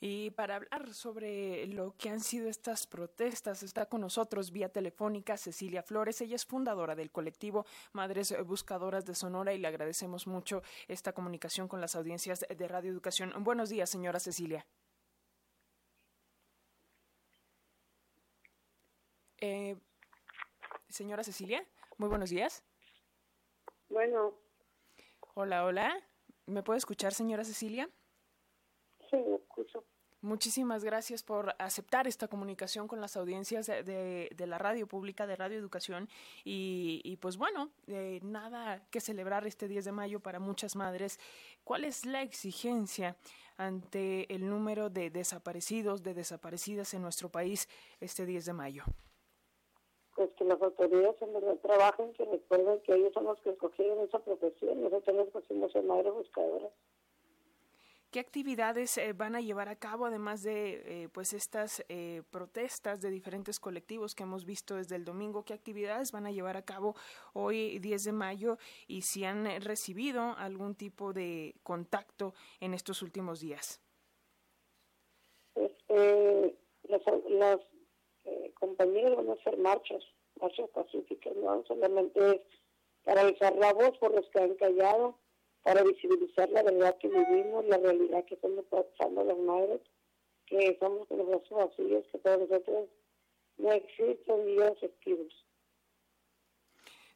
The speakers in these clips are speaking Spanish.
Y para hablar sobre lo que han sido estas protestas, está con nosotros vía telefónica Cecilia Flores. Ella es fundadora del colectivo Madres Buscadoras de Sonora y le agradecemos mucho esta comunicación con las audiencias de Radio Educación. Buenos días, señora Cecilia. Eh, señora Cecilia, muy buenos días. Bueno. Hola, hola. ¿Me puede escuchar, señora Cecilia? Sí. Muchísimas gracias por aceptar esta comunicación con las audiencias de, la radio pública, de Radio Educación. Y, pues bueno, eh, nada que celebrar este 10 de mayo para muchas madres. ¿Cuál es la exigencia ante el número de desaparecidos, de desaparecidas en nuestro país este 10 de mayo? Pues que las autoridades en verdad trabajen, que recuerden que ellos son los que escogieron esa profesión. Nosotros escogimos ser madres buscadoras. ¿Qué actividades eh, van a llevar a cabo, además de eh, pues estas eh, protestas de diferentes colectivos que hemos visto desde el domingo? ¿Qué actividades van a llevar a cabo hoy, 10 de mayo, y si han recibido algún tipo de contacto en estos últimos días? Pues, las, las compañeros van a hacer marchas, marchas pacíficas, no solamente para alzar la voz por los que han callado, para visibilizar la verdad que vivimos, la realidad que estamos pasando las madres, que somos los brazos vacíos, que para nosotros no existen días efectivos.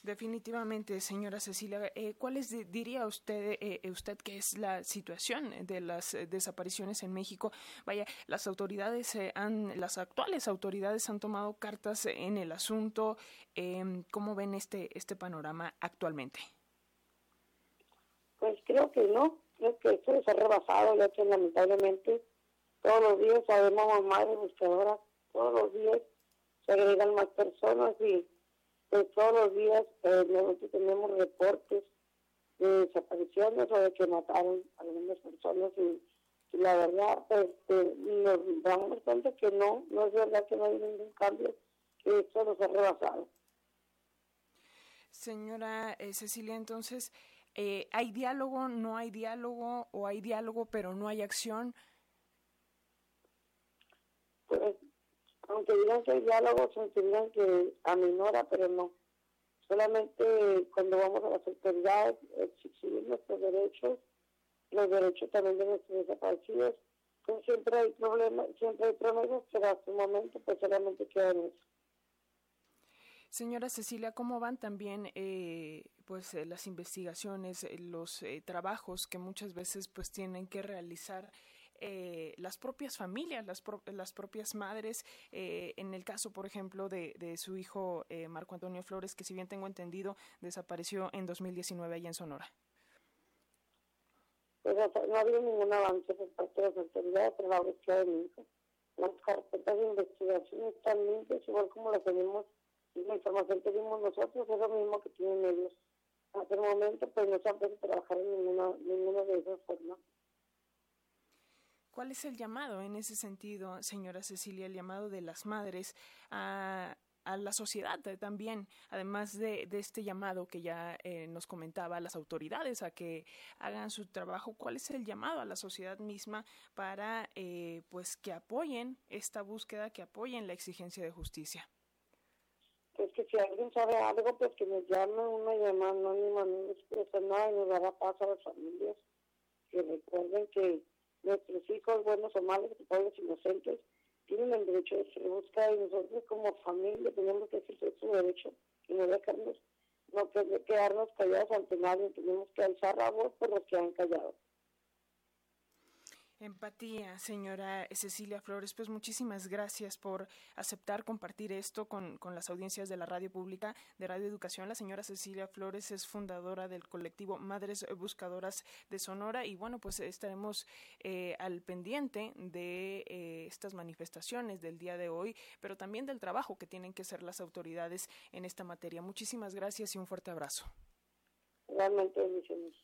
Definitivamente, señora Cecilia, eh, ¿cuál es, diría usted, eh, eh, usted que es la situación de las desapariciones en México? Vaya, las autoridades han, las actuales autoridades han tomado cartas en el asunto. Em, ¿Cómo ven este este panorama actualmente? Pues creo que no, creo que esto se ha rebasado, ya que lamentablemente todos los días sabemos madres buscadoras, todos los días se agregan más personas y pues todos los días eh, nosotros tenemos reportes de desapariciones o de que mataron a algunas personas y, la verdad pues nos damos cuenta que no, no es verdad que no hay ningún cambio, que esto nos ha rebasado. Señora eh, Cecilia, entonces, eh, ¿hay diálogo, no hay diálogo o hay diálogo pero no hay acción? Pues, aunque digan que hay diálogo, sentirían que aminora, pero no. Solamente cuando vamos a las autoridades exigir nuestros derechos, los derechos también de nuestros desaparecidos, siempre hay problemas, siempre hay promesas, pero hasta el momento pues solamente quedan eso. Señora Cecilia, ¿cómo van también eh, pues eh, las investigaciones, eh, los trabajos que muchas veces pues tienen que realizar las propias familias, las, las propias madres, en el caso, por ejemplo, de, su hijo Marco Antonio Flores, que si bien tengo entendido, desapareció en 2019 allá en Sonora? Pues no ha habido ningún avance por parte de las autoridades en la de mi hijo. Las carpetas de investigación están limpias, igual como las tenemos la información que dimos nosotros es lo mismo que tienen ellos. Hasta el momento, pues no se han podido trabajar en ninguna, ninguna de esas formas. ¿Cuál es el llamado en ese sentido, señora Cecilia, el llamado de las madres a, a la sociedad también, además de, de, este llamado que ya eh, nos comentaba las autoridades a que hagan su trabajo, ¿cuál es el llamado a la sociedad misma para eh, pues que apoyen esta búsqueda, que apoyen la exigencia de justicia? Que si alguien sabe algo, pues que nos llame una llamada anónima, no expresa nada y nos dará paz a las familias. Que recuerden que nuestros hijos, buenos o malos, pobres inocentes, tienen el derecho de ser buscados y nosotros como familia tenemos que ejercer su derecho y no dejarnos, no quedarnos callados ante nadie, tenemos que alzar la voz por los que han callado. Empatía, señora Cecilia Flores. Pues muchísimas gracias por aceptar compartir esto con, las audiencias de la radio pública de Radio Educación. La señora Cecilia Flores es fundadora del colectivo Madres Buscadoras de Sonora y bueno, pues estaremos eh, al pendiente de eh, estas manifestaciones del día de hoy, pero también del trabajo que tienen que hacer las autoridades en esta materia. Muchísimas gracias y un fuerte abrazo. Realmente, bendiciones.